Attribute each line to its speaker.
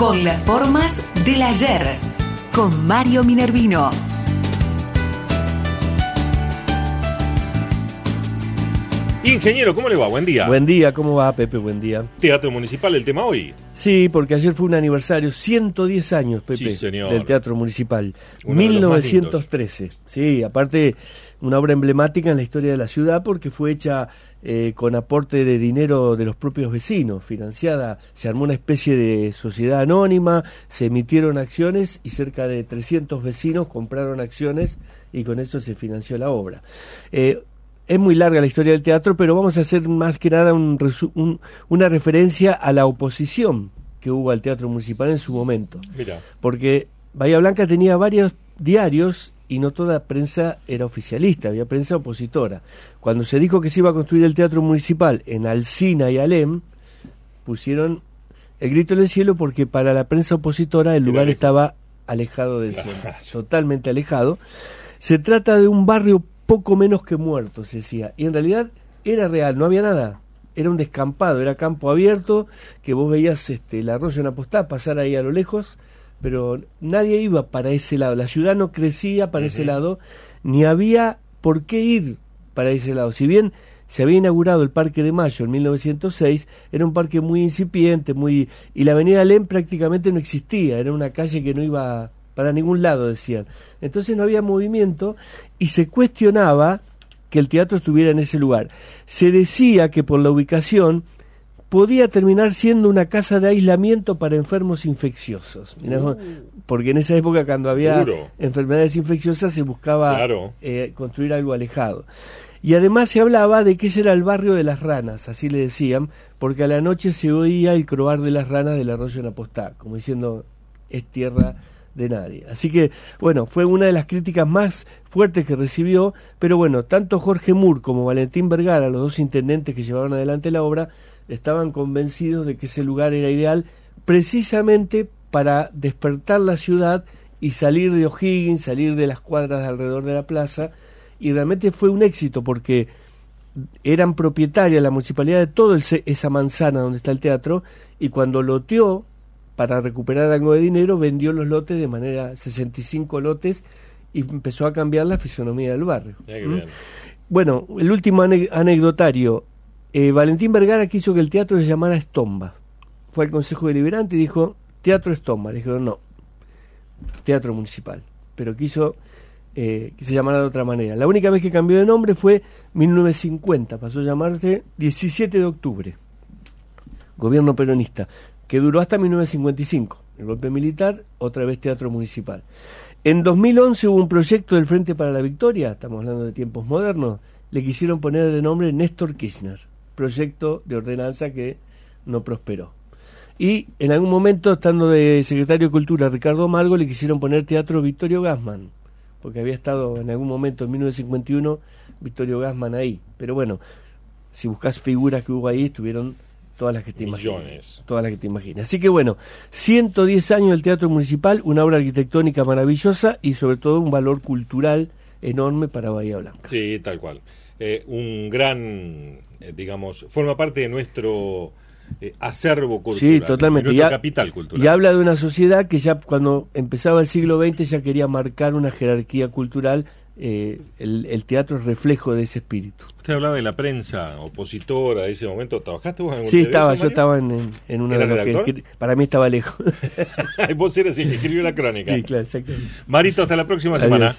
Speaker 1: Con las formas del ayer. Con Mario Minervino.
Speaker 2: Ingeniero, ¿cómo le va? Buen día.
Speaker 3: Buen día, ¿cómo va Pepe? Buen día.
Speaker 2: Teatro Municipal, el tema hoy.
Speaker 3: Sí, porque ayer fue un aniversario, 110 años, Pepe,
Speaker 2: Sí, señor.
Speaker 3: del Teatro Municipal.
Speaker 2: Uno de los más
Speaker 3: 1913. Sí, aparte, una obra emblemática en la historia de la ciudad porque fue hecha eh, con aporte de dinero de los propios vecinos, financiada, se armó una especie de sociedad anónima, se emitieron acciones y cerca de 300 vecinos compraron acciones y con eso se financió la obra. Eh, es muy larga la historia del teatro, pero vamos a hacer más que nada un resu- un- una referencia a la oposición que hubo al teatro municipal en su momento.
Speaker 2: Mira,
Speaker 3: Porque Bahía Blanca tenía varios diarios y no toda prensa era oficialista, había prensa opositora. Cuando se dijo que se iba a construir el teatro municipal en Alcina y Alem, pusieron el grito en el cielo porque para la prensa opositora el lugar estaba alejado del
Speaker 2: Claro.
Speaker 3: centro, totalmente alejado. Se trata de un barrio poco menos que muerto, se decía, y en realidad era real, no había nada. Era un descampado, era campo abierto, que vos veías este, el arroyo en Apostá pasar ahí a lo lejos, pero nadie iba para ese lado. La ciudad no crecía para ese lado, ni había por qué ir para ese lado. Si bien se había inaugurado el Parque de Mayo en 1906, era un parque muy incipiente, muy y la Avenida Alem prácticamente no existía, era una calle que no iba para ningún lado, decían. Entonces no había movimiento y se cuestionaba que el teatro estuviera en ese lugar. Se decía que por la ubicación podía terminar siendo una casa de aislamiento para enfermos infecciosos. Mirá vos, Porque en esa época cuando había
Speaker 2: Duro.
Speaker 3: enfermedades infecciosas se buscaba
Speaker 2: Claro.
Speaker 3: eh, construir algo alejado. Y además se hablaba de que ese era el barrio de las ranas, así le decían, porque a la noche se oía el croar de las ranas del arroyo en Apostá, como diciendo, es tierra de nadie. Así que, bueno, fue una de las críticas más fuertes que recibió, pero bueno, tanto Jorge Mur como Valentín Vergara, los dos intendentes que llevaron adelante la obra, estaban convencidos de que ese lugar era ideal precisamente para despertar la ciudad y salir de O'Higgins, salir de las cuadras de alrededor de la plaza, y realmente fue un éxito porque eran propietarias la municipalidad de toda esa manzana donde está el teatro, y cuando loteó para recuperar algo de dinero, vendió los lotes de manera 65 lotes y empezó a cambiar la fisonomía del barrio. ¿Mm? Bueno, el último ane- anecdotario. Eh, Valentín Vergara quiso que el teatro se llamara Estomba. Fue al Consejo Deliberante y dijo, Teatro Estomba. Le dijeron, no, Teatro Municipal. Pero quiso eh, que se llamara de otra manera. La única vez que cambió de nombre fue 1950. Pasó a llamarse 17 de octubre. Gobierno peronista. Que duró hasta 1955. El golpe militar, otra vez Teatro Municipal. En 2011 hubo un proyecto del Frente para la Victoria, estamos hablando de tiempos modernos, le quisieron poner de nombre Néstor Kirchner, proyecto de ordenanza que no prosperó. Y en algún momento, estando de secretario de Cultura Ricardo Margo, le quisieron poner Teatro Victorio Gassman, porque había estado en algún momento en 1951 Victorio Gassman ahí. Pero bueno, si buscas figuras que hubo ahí, estuvieron todas las que te imaginas. Todas las que te imaginas. Así que bueno, 110 años del Teatro Municipal, una obra arquitectónica maravillosa y sobre todo un valor cultural enorme para Bahía Blanca.
Speaker 2: Sí, tal cual. Eh, un gran, eh, digamos, forma parte de nuestro eh, acervo cultural.
Speaker 3: Sí, totalmente. Y ha-
Speaker 2: capital cultural.
Speaker 3: Y habla de una sociedad que ya cuando empezaba el siglo XX ya quería marcar una jerarquía cultural eh, el, el teatro es reflejo de ese espíritu.
Speaker 2: Usted hablaba de la prensa opositora de ese momento. ¿Trabajaste vos en
Speaker 3: Sí, estaba, yo estaba en, en, en una
Speaker 2: ¿Era
Speaker 3: de las que para mí estaba lejos.
Speaker 2: vos eres el que escribió la crónica.
Speaker 3: sí, claro, exactamente.
Speaker 2: Marito, hasta la próxima semana.